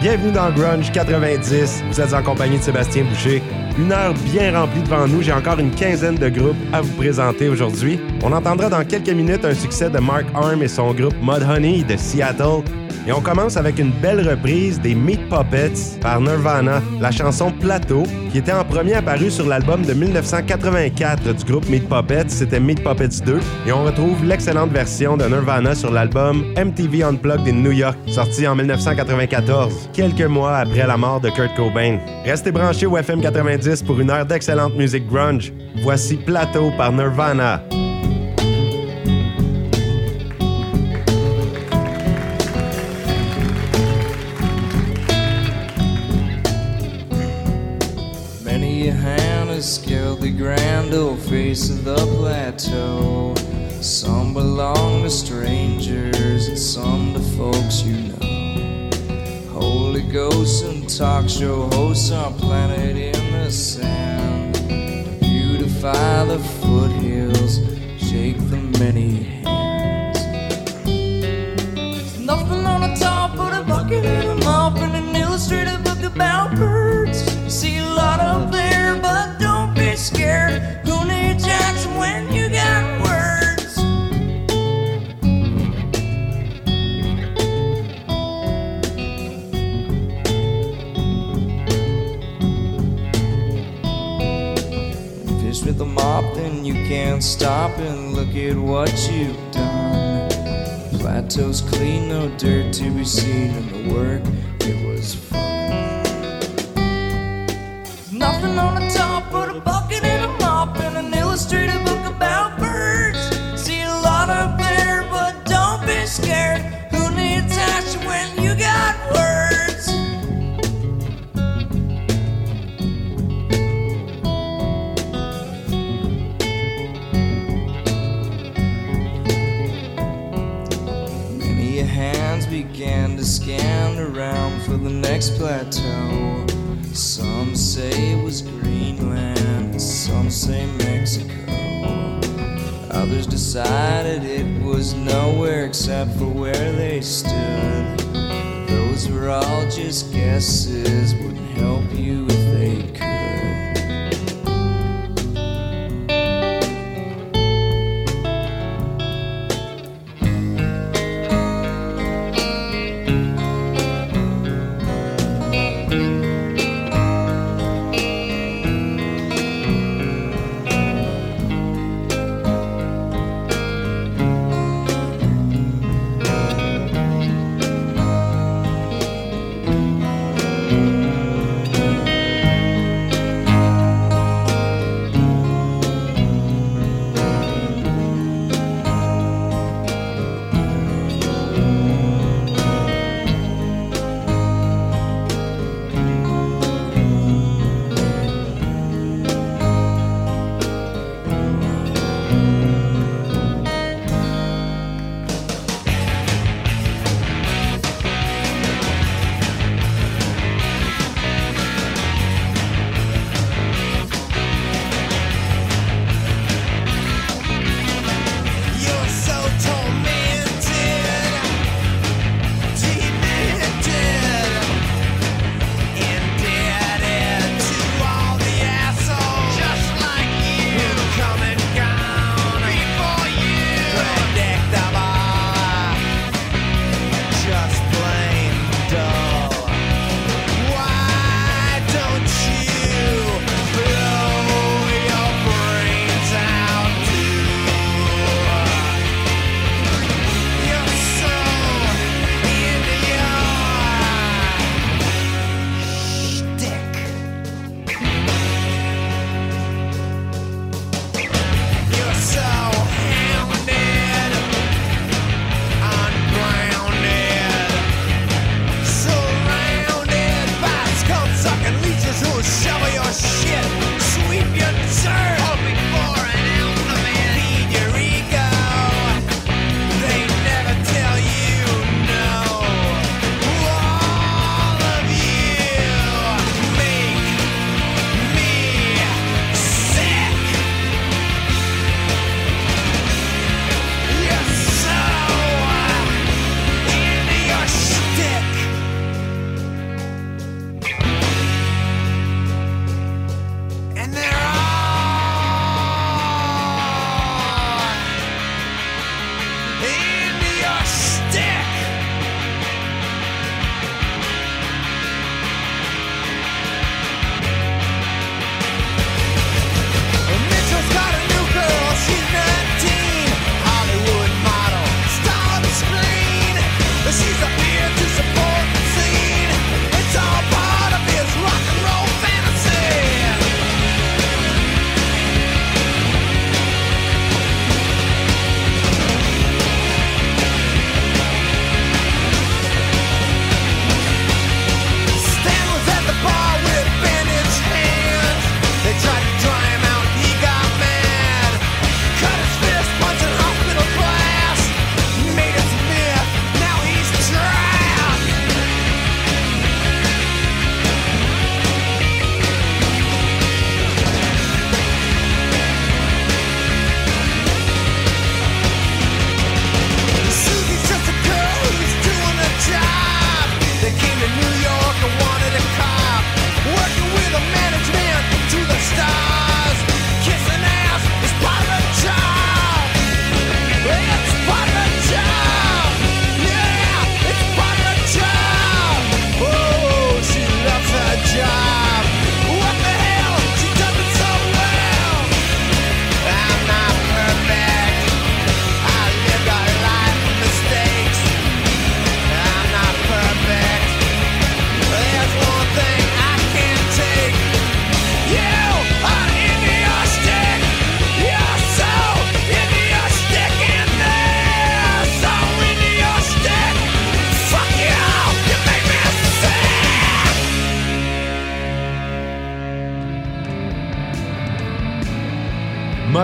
Bienvenue dans Grunge 90. Vous êtes en compagnie de Sébastien Boucher. Une heure bien remplie devant nous. J'ai encore une quinzaine de groupes à vous présenter aujourd'hui. On entendra dans quelques minutes un succès de Mark Arm et son groupe Mudhoney de Seattle. Et on commence avec une belle reprise des Meat Puppets par Nirvana, la chanson Plateau, qui était en premier apparu sur l'album de 1984 du groupe Meat Puppets, c'était Meat Puppets 2, et on retrouve l'excellente version de Nirvana sur l'album MTV Unplugged in New York, sorti en 1994, quelques mois après la mort de Kurt Cobain. Restez branchés au FM 90 pour une heure d'excellente musique grunge. Voici Plateau par Nirvana. The grand old face of the plateau. Some belong to strangers and some to folks you know. Holy ghosts and talk show hosts are planted in the sand. To beautify the foothills, shake the many can't stop and look at what you've done. Plateau's clean, no dirt to be seen in the work. It was fun. Nothing on the top except for where they stood. Those were all just guesses,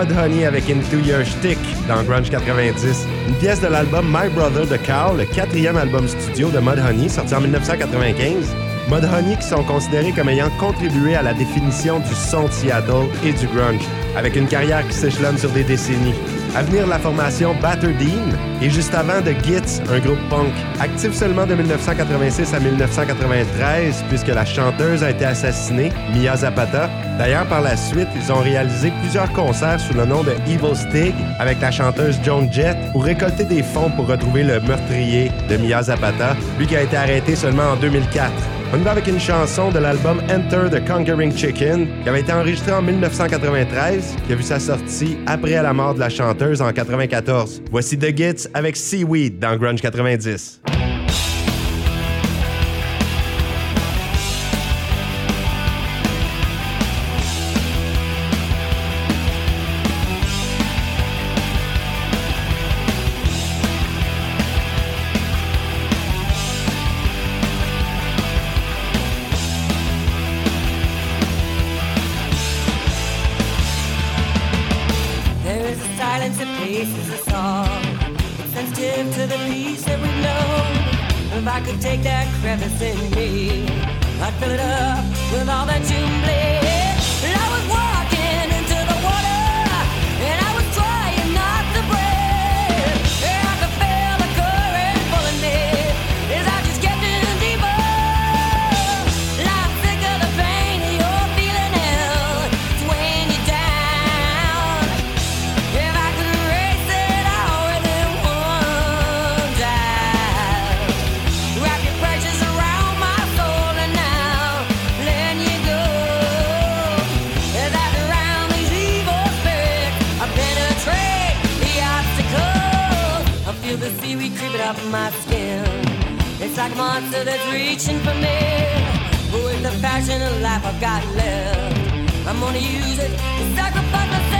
Mudhoney avec Into Your Shtick dans Grunge 90. Une pièce de l'album My Brother de Carl, le quatrième album studio de Mudhoney, sorti en 1995. Mudhoney qui sont considérés comme ayant contribué à la définition du son de Seattle et du grunge, avec une carrière qui s'échelonne sur des décennies. À venir, la formation Batterdeen et juste avant de Gits, un groupe punk. Actif seulement de 1986 à 1993 puisque la chanteuse a été assassinée, Mia Zapata. D'ailleurs, par la suite, ils ont réalisé plusieurs concerts sous le nom de Evil Stig avec la chanteuse Joan Jett pour récolter des fonds pour retrouver le meurtrier de Mia Zapata, lui qui a été arrêté seulement en 2004. On y va avec une chanson de l'album Enter the Conquering Chicken, qui avait été enregistré en 1993, qui a vu sa sortie après la mort de la chanteuse en 94. Voici The Gits avec Seaweed dans Grunge 90. Like monster that's reaching for me. With the passion of life I've got left, I'm gonna use it to sacrifice myself.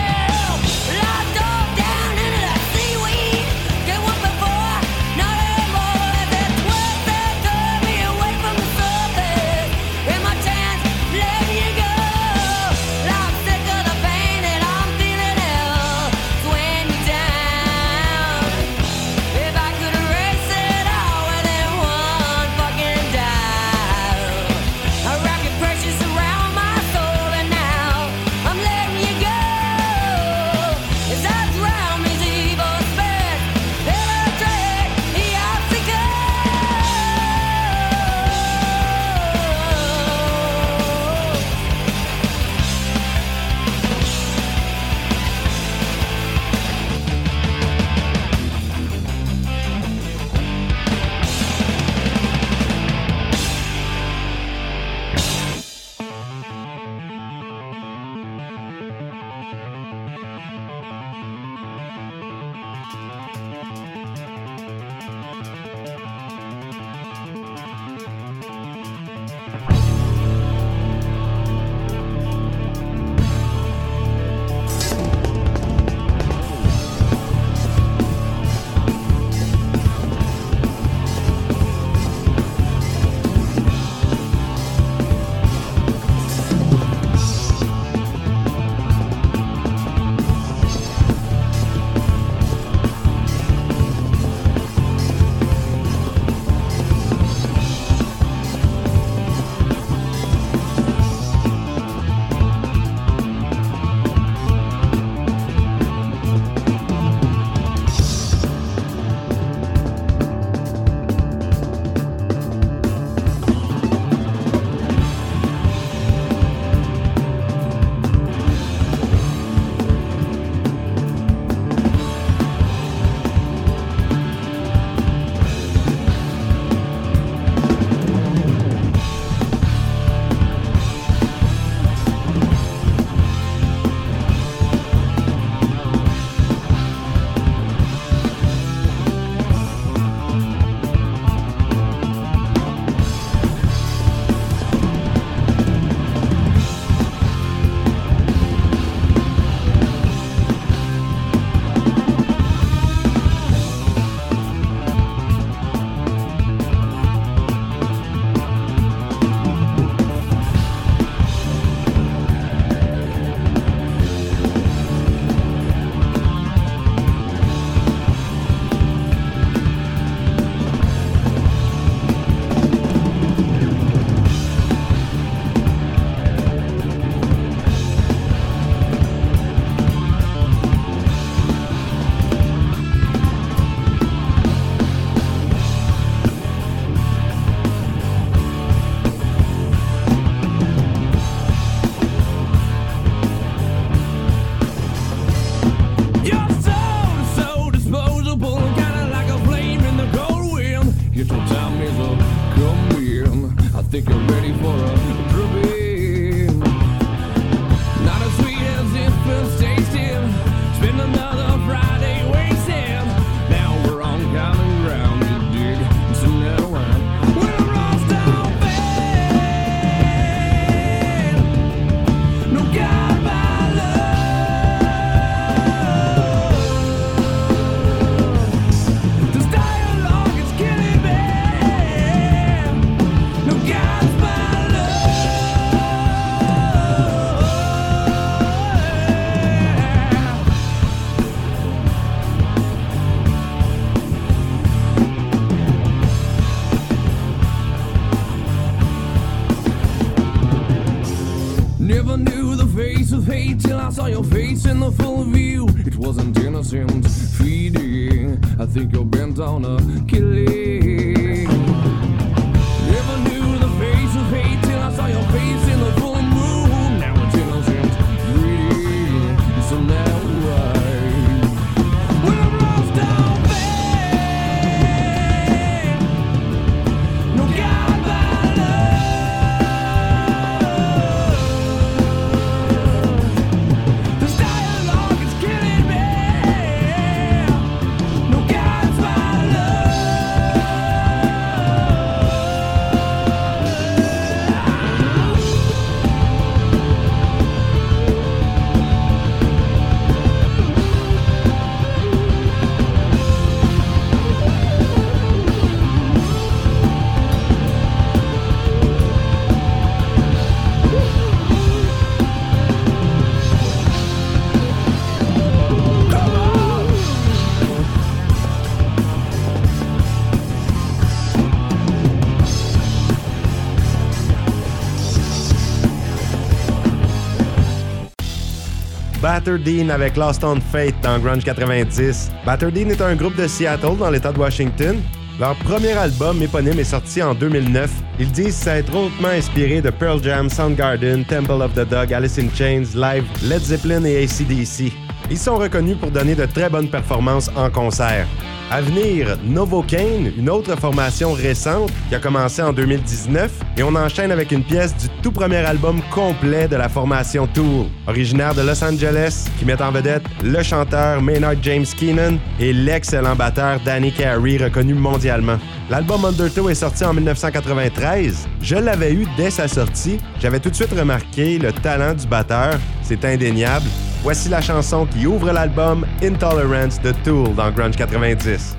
Batterdeen avec Lost on Fate dans Grunge 90. Batterdeen est un groupe de Seattle dans l'État de Washington. Leur premier album éponyme est sorti en 2009. Ils disent s'être hautement inspirés de Pearl Jam, Soundgarden, Temple of the Dog, Alice in Chains, Live, Led Zeppelin et ACDC. Ils sont reconnus pour donner de très bonnes performances en concert. À venir, Novocaine, une autre formation récente qui a commencé en 2019, et on enchaîne avec une pièce du tout premier album complet de la formation Tool, originaire de Los Angeles, qui met en vedette le chanteur Maynard James Keenan et l'excellent batteur Danny Carey, reconnu mondialement. L'album Undertow est sorti en 1993. Je l'avais eu dès sa sortie. J'avais tout de suite remarqué le talent du batteur, c'est indéniable. Voici la chanson qui ouvre l'album Intolerance de Tool dans Grunge 90.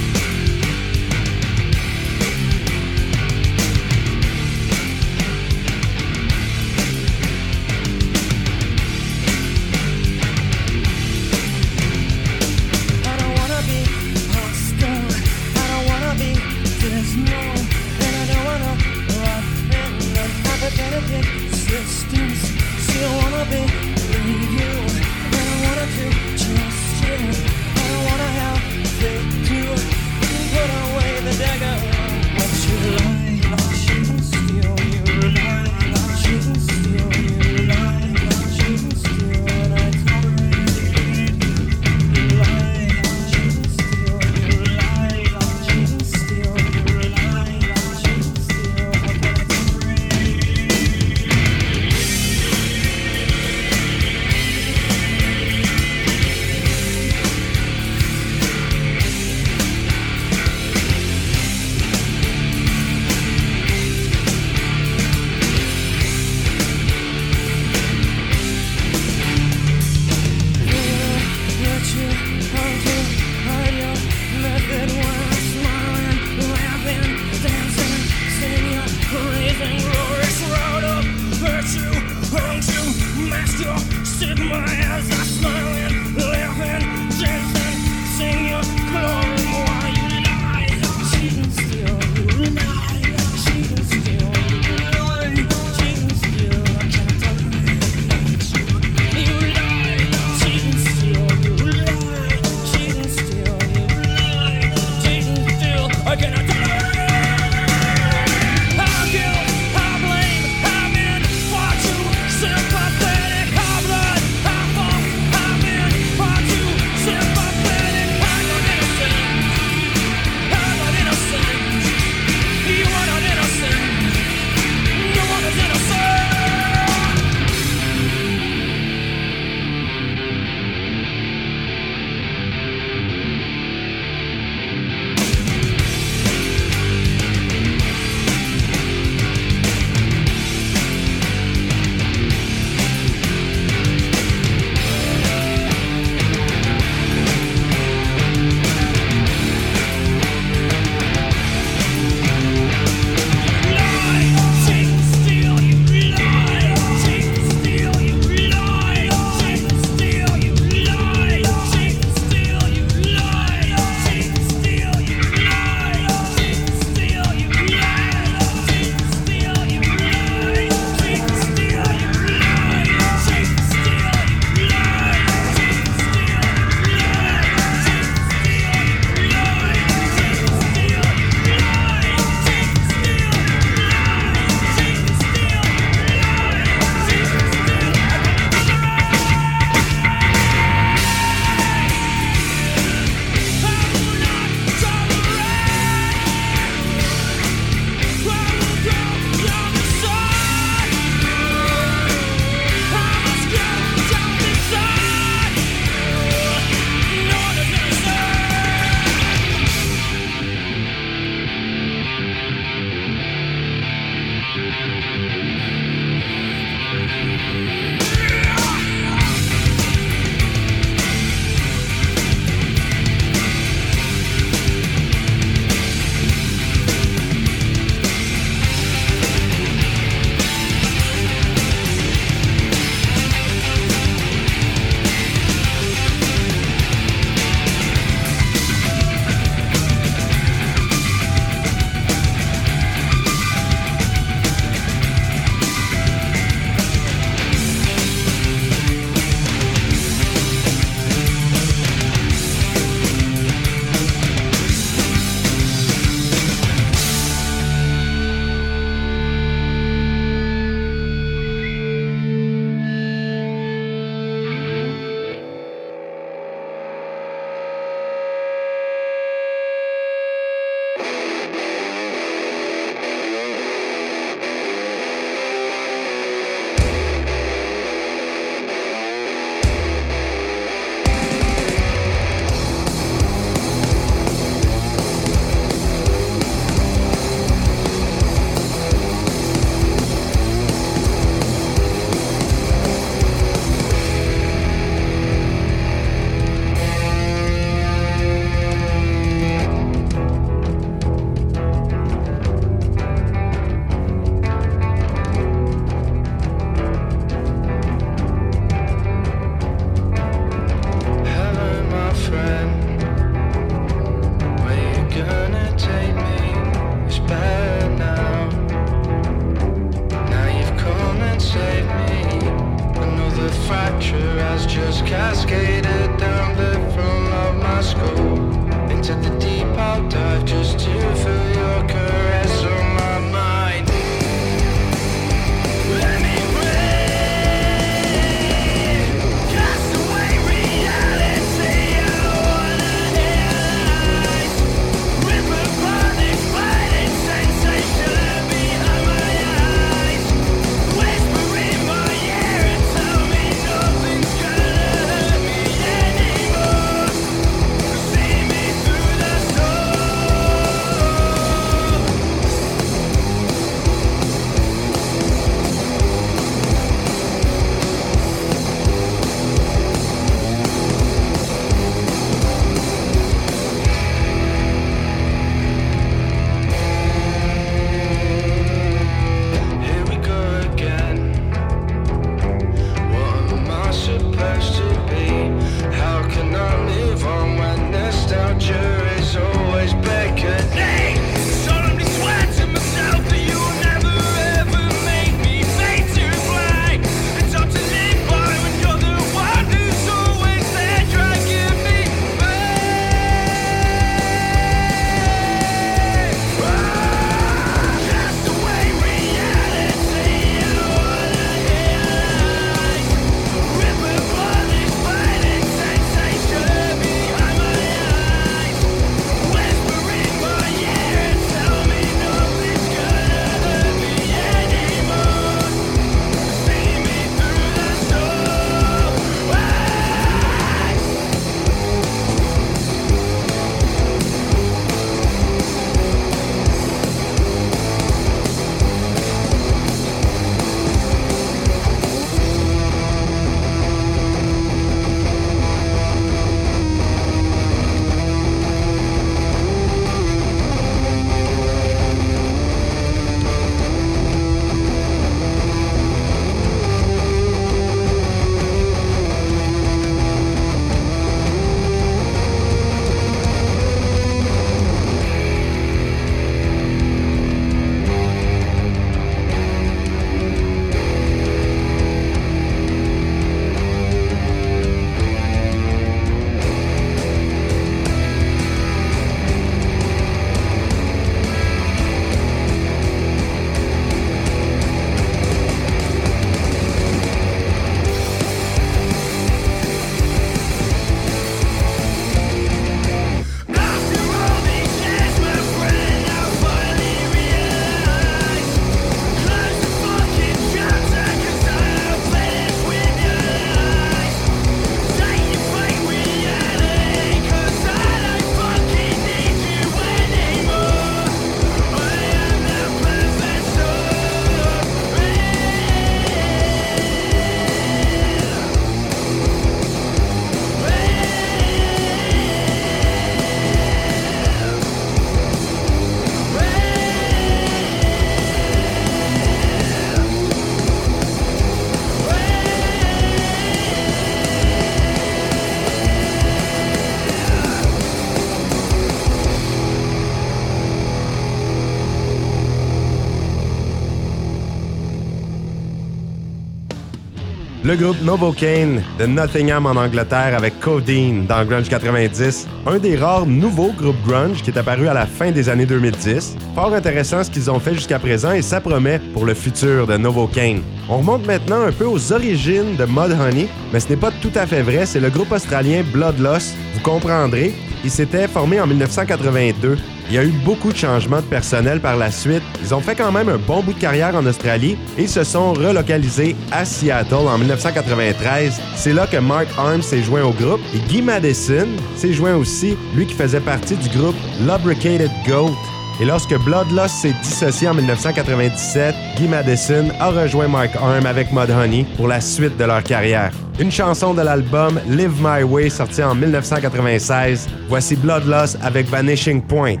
Le groupe Novocaine de Nottingham en Angleterre avec Codeine dans Grunge 90, un des rares nouveaux groupes grunge qui est apparu à la fin des années 2010. Fort intéressant ce qu'ils ont fait jusqu'à présent et ça promet pour le futur de Novocaine. On remonte maintenant un peu aux origines de Mudhoney, mais ce n'est pas tout à fait vrai, c'est le groupe australien Bloodloss. Vous comprendrez, il s'était formé en 1982. Il y a eu beaucoup de changements de personnel par la suite. Ils ont fait quand même un bon bout de carrière en Australie et se sont relocalisés à Seattle en 1993. C'est là que Mark Arms s'est joint au groupe et Guy Madison s'est joint aussi, lui qui faisait partie du groupe Lubricated Goat. Et lorsque Bloodlust s'est dissocié en 1997, Guy Madison a rejoint Mark Arm avec Mudhoney pour la suite de leur carrière. Une chanson de l'album Live My Way sorti en 1996. Voici Bloodlust avec Vanishing Point.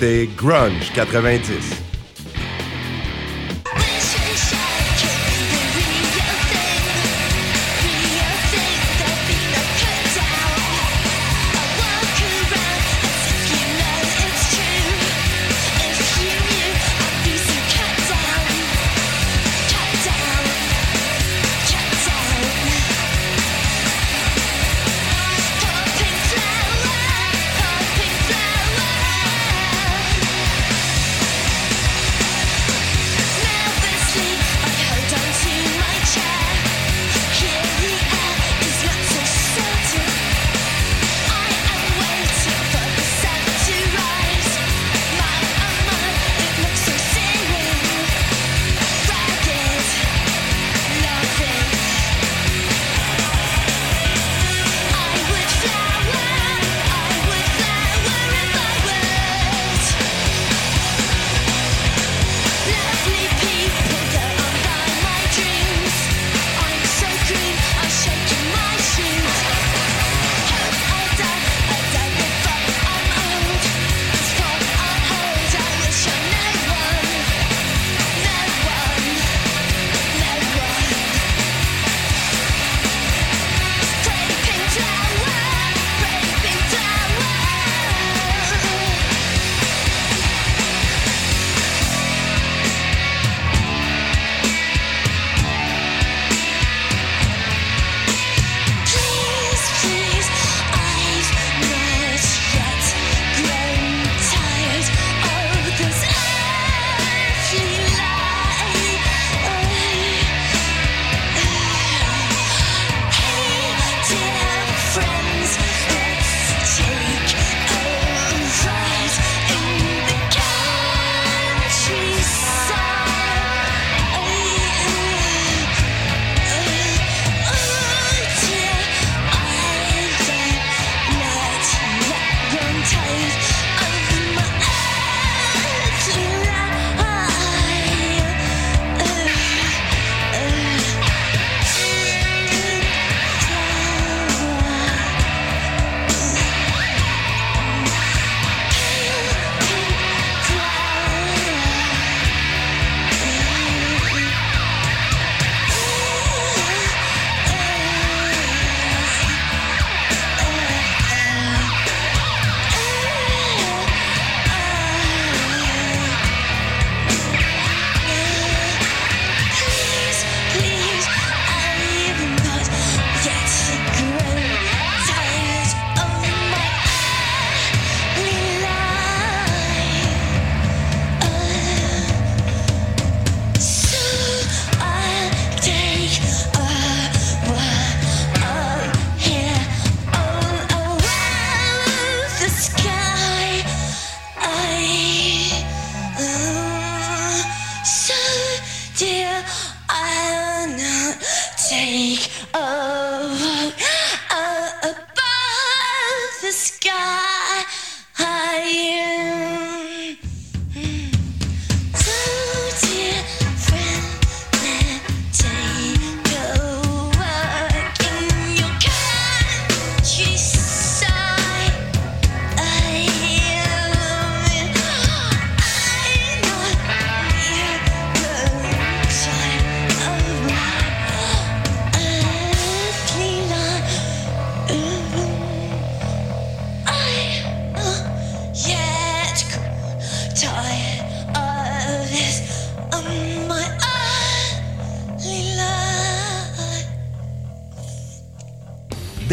Écoutez Grunge 90.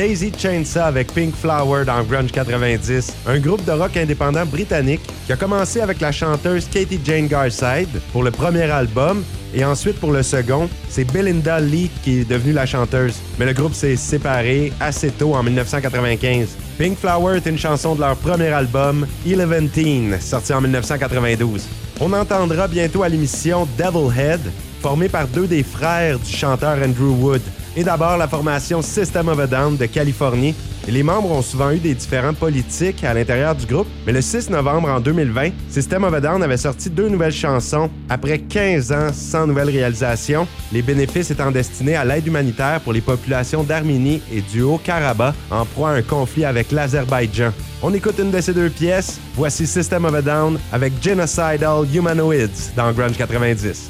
Daisy Chainsaw avec Pink Flower dans Grunge 90, un groupe de rock indépendant britannique qui a commencé avec la chanteuse Katie Jane Garside pour le premier album et ensuite pour le second, c'est Belinda Lee qui est devenue la chanteuse. Mais le groupe s'est séparé assez tôt en 1995. Pink Flower est une chanson de leur premier album, Eleven Teen, sorti en 1992. On entendra bientôt à l'émission Devil Head, formé par deux des frères du chanteur Andrew Wood. Et d'abord, la formation System of a Down de Californie. Les membres ont souvent eu des différents politiques à l'intérieur du groupe, mais le 6 novembre en 2020, System of a Down avait sorti deux nouvelles chansons après 15 ans sans nouvelles réalisations, les bénéfices étant destinés à l'aide humanitaire pour les populations d'Arménie et du Haut-Karabakh en proie à un conflit avec l'Azerbaïdjan. On écoute une de ces deux pièces, voici System of a Down avec Genocidal Humanoids dans Grunge 90.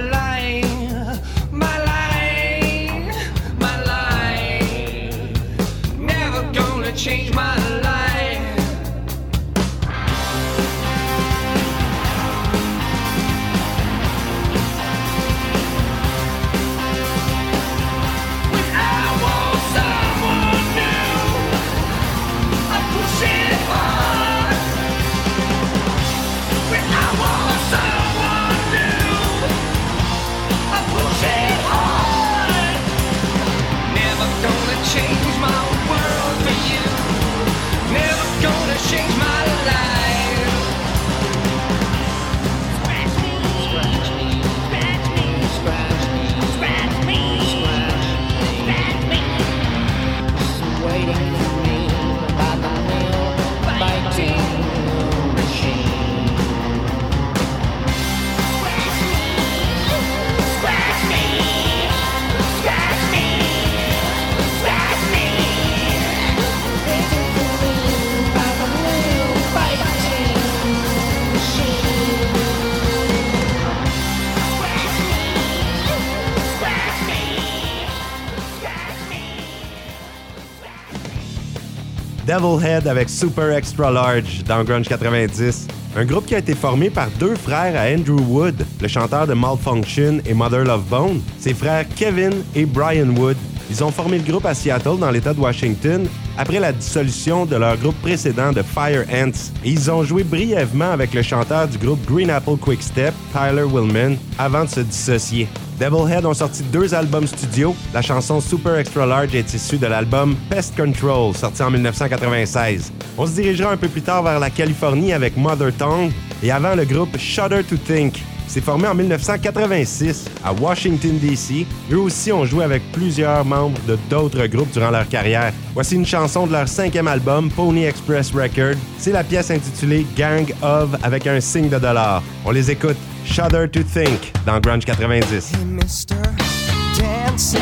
Devilhead avec Super Extra Large dans Grunge 90. Un groupe qui a été formé par deux frères à Andrew Wood, le chanteur de Malfunction et Mother Love Bone, ses frères Kevin et Brian Wood. Ils ont formé le groupe à Seattle dans l'État de Washington après la dissolution de leur groupe précédent de Fire Ants. Ils ont joué brièvement avec le chanteur du groupe Green Apple Quickstep, Tyler Willman, avant de se dissocier. Devilhead ont sorti deux albums studio. La chanson Super Extra Large est issue de l'album Pest Control, sorti en 1996. On se dirigera un peu plus tard vers la Californie avec Mother Tongue et avant le groupe Shudder to Think. C'est formé en 1986 à Washington, D.C. Eux aussi ont joué avec plusieurs membres de d'autres groupes durant leur carrière. Voici une chanson de leur cinquième album, Pony Express Record. C'est la pièce intitulée Gang of avec un signe de dollar. On les écoute. Shudder to Think dans Grunge 90. Hey, mister, dancing.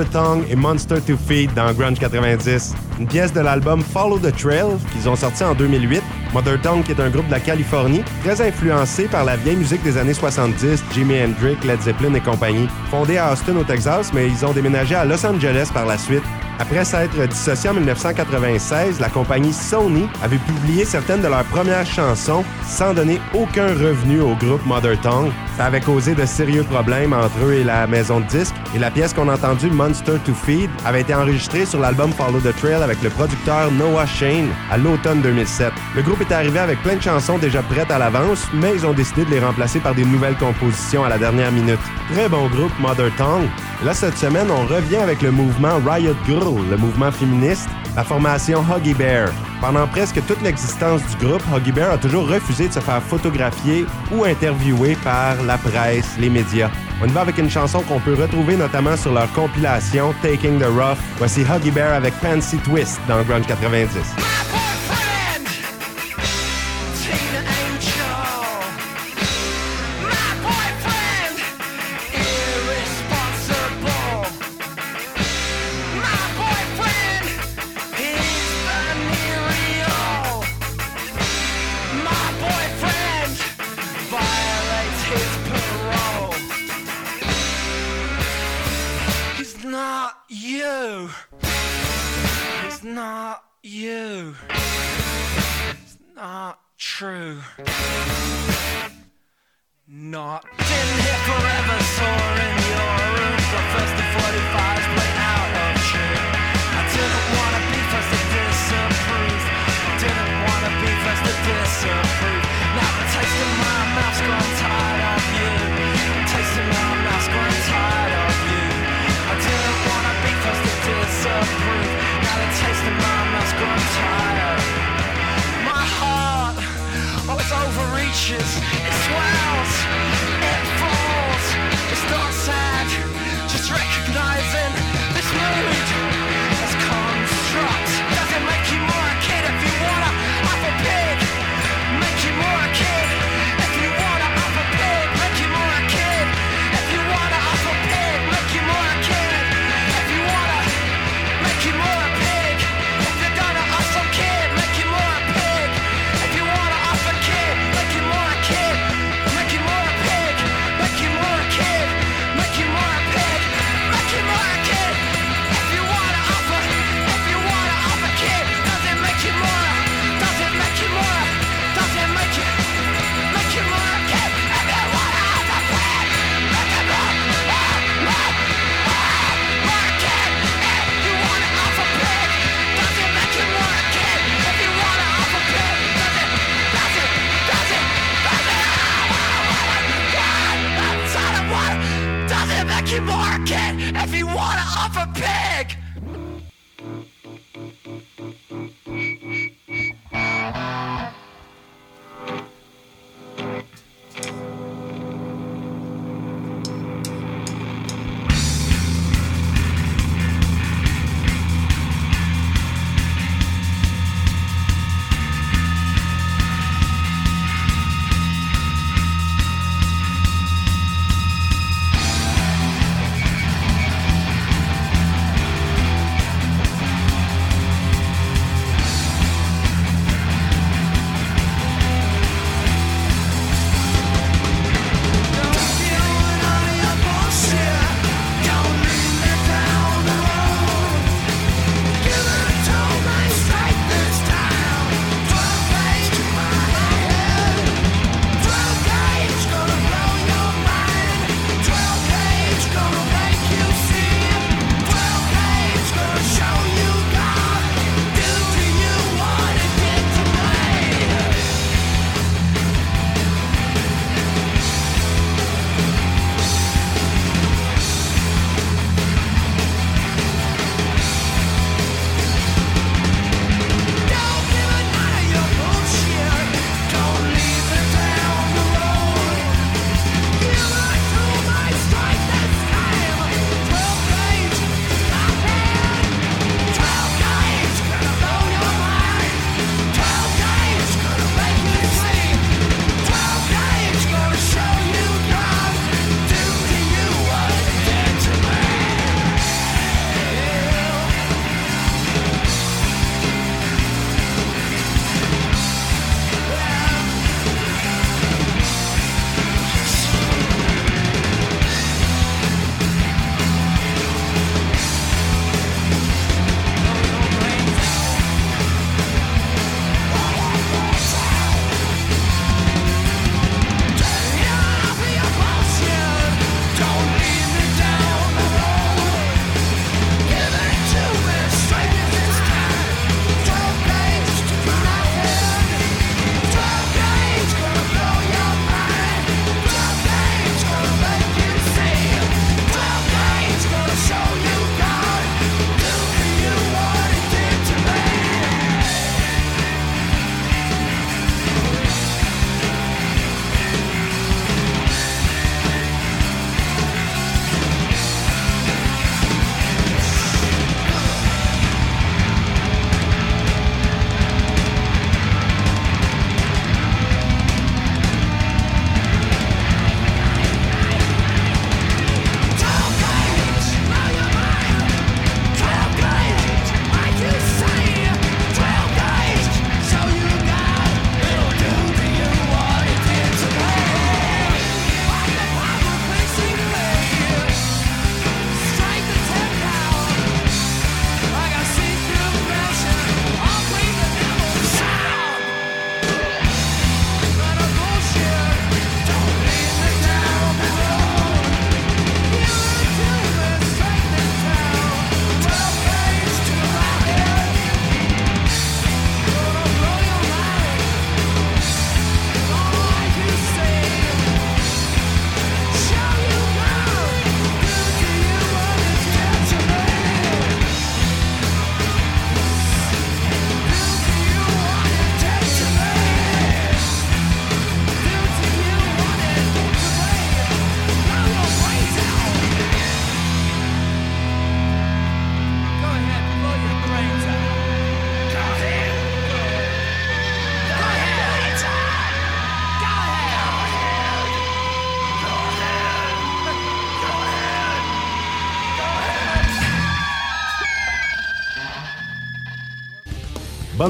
Mother Tongue et Monster to Feed dans Grunge 90. Une pièce de l'album Follow the Trail qu'ils ont sorti en 2008. Mother Tongue qui est un groupe de la Californie, très influencé par la vieille musique des années 70, Jimi Hendrix, Led Zeppelin et compagnie. Fondé à Austin au Texas, mais ils ont déménagé à Los Angeles par la suite. Après s'être dissocié en 1996, la compagnie Sony avait publié certaines de leurs premières chansons sans donner aucun revenu au groupe Mother Tongue. Ça avait causé de sérieux problèmes entre eux et la maison de disques, et la pièce qu'on a entendue, Monster to Feed, avait été enregistrée sur l'album Follow the Trail avec le producteur Noah Shane à l'automne 2007. Le groupe était arrivé avec plein de chansons déjà prêtes à l'avance, mais ils ont décidé de les remplacer par des nouvelles compositions à la dernière minute. Très bon groupe Mother Tongue. Là, cette semaine, on revient avec le mouvement Riot Girl, le mouvement féministe, la formation Huggy Bear. Pendant presque toute l'existence du groupe, Huggy Bear a toujours refusé de se faire photographier ou interviewer par la presse, les médias. On y va avec une chanson qu'on peut retrouver notamment sur leur compilation Taking the Rough. Voici Huggy Bear avec Fancy Twist dans Grunge 90.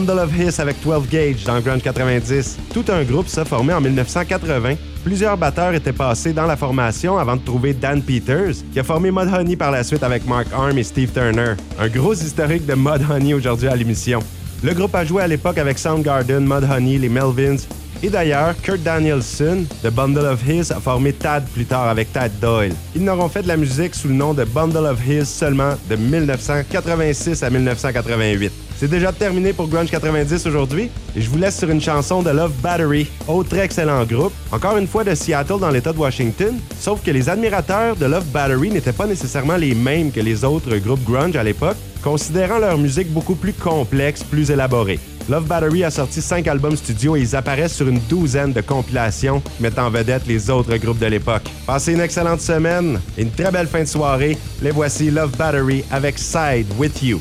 Bundle of Hiss avec 12 Gauge dans Grunge 90. Tout un groupe, ça, formé en 1980. Plusieurs batteurs étaient passés dans la formation avant de trouver Dan Peters, qui a formé Mudhoney par la suite avec Mark Arm et Steve Turner. Un gros historique de Mudhoney aujourd'hui à l'émission. Le groupe a joué à l'époque avec Soundgarden, Mudhoney, les Melvins, et d'ailleurs, Kurt Danielson de Bundle of His a formé Tad plus tard avec Tad Doyle. Ils n'auront fait de la musique sous le nom de Bundle of His seulement de 1986 à 1988. C'est déjà terminé pour Grunge 90 aujourd'hui et je vous laisse sur une chanson de Love Battery, autre excellent groupe, encore une fois de Seattle dans l'État de Washington, sauf que les admirateurs de Love Battery n'étaient pas nécessairement les mêmes que les autres groupes grunge à l'époque, considérant leur musique beaucoup plus complexe, plus élaborée. Love Battery a sorti cinq albums studio et ils apparaissent sur une douzaine de compilations mettant en vedette les autres groupes de l'époque. Passez une excellente semaine une très belle fin de soirée. Les voici Love Battery avec Side With You.